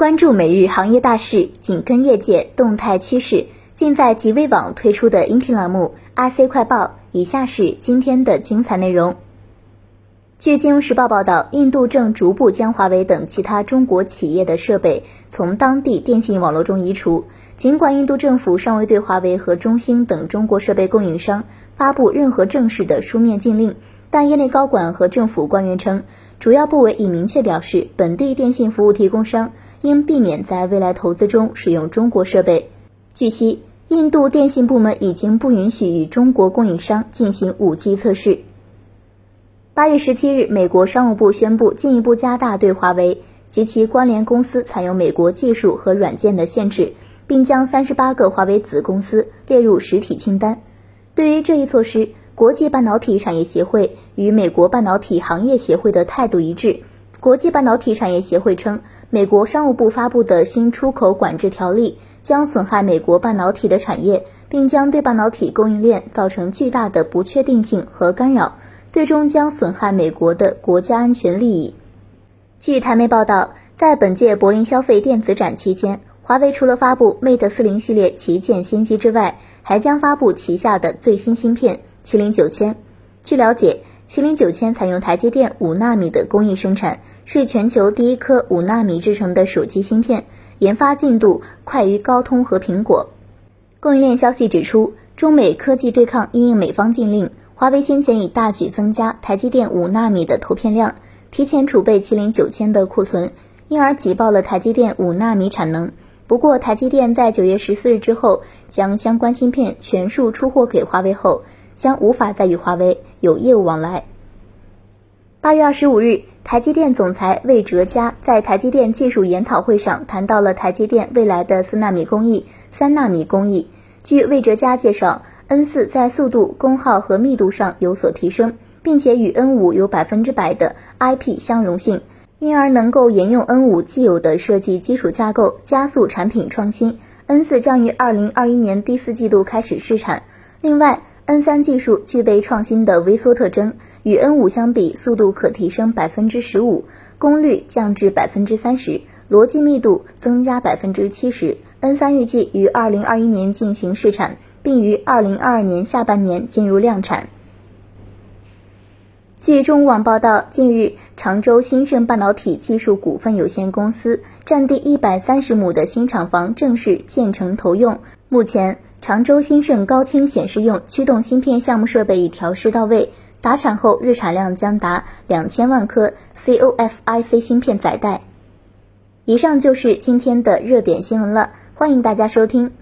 关注每日行业大事，紧跟业界动态趋势，尽在极微网推出的音频栏目《IC 快报》。以下是今天的精彩内容。据《金融时报》报道，印度正逐步将华为等其他中国企业的设备从当地电信网络中移除。尽管印度政府尚未对华为和中兴等中国设备供应商发布任何正式的书面禁令，但业内高管和政府官员称，主要部委已明确表示，本地电信服务提供商应避免在未来投资中使用中国设备。据悉，印度电信部门已经不允许与中国供应商进行 5G 测试。八月十七日，美国商务部宣布进一步加大对华为及其关联公司采用美国技术和软件的限制，并将三十八个华为子公司列入实体清单。对于这一措施，国际半导体产业协会与美国半导体行业协会的态度一致。国际半导体产业协会称，美国商务部发布的新出口管制条例将损害美国半导体的产业，并将对半导体供应链造成巨大的不确定性和干扰。最终将损害美国的国家安全利益。据台媒报道，在本届柏林消费电子展期间，华为除了发布 Mate 四零系列旗舰新机之外，还将发布旗下的最新芯片麒麟九千。据了解，麒麟九千采用台积电五纳米的工艺生产，是全球第一颗五纳米制成的手机芯片，研发进度快于高通和苹果。供应链消息指出，中美科技对抗因应美方禁令。华为先前已大举增加台积电五纳米的投片量，提前储备麒麟九千的库存，因而挤爆了台积电五纳米产能。不过，台积电在九月十四日之后将相关芯片全数出货给华为后，将无法再与华为有业务往来。八月二十五日，台积电总裁魏哲嘉在台积电技术研讨会上谈到了台积电未来的四纳米工艺、三纳米工艺。据魏哲嘉介绍。N 四在速度、功耗和密度上有所提升，并且与 N 五有百分之百的 IP 相容性，因而能够沿用 N 五既有的设计基础架构，加速产品创新。N 四将于二零二一年第四季度开始试产。另外，N 三技术具备创新的微缩特征，与 N 五相比，速度可提升百分之十五，功率降至百分之三十，逻辑密度增加百分之七十。N 三预计于二零二一年进行试产。并于二零二二年下半年进入量产。据中网报道，近日，常州兴盛半导体技术股份有限公司占地一百三十亩的新厂房正式建成投用。目前，常州新盛高清显示用驱动芯片项目设备已调试到位，达产后日产量将达两千万颗 COFIC 芯片载带。以上就是今天的热点新闻了，欢迎大家收听。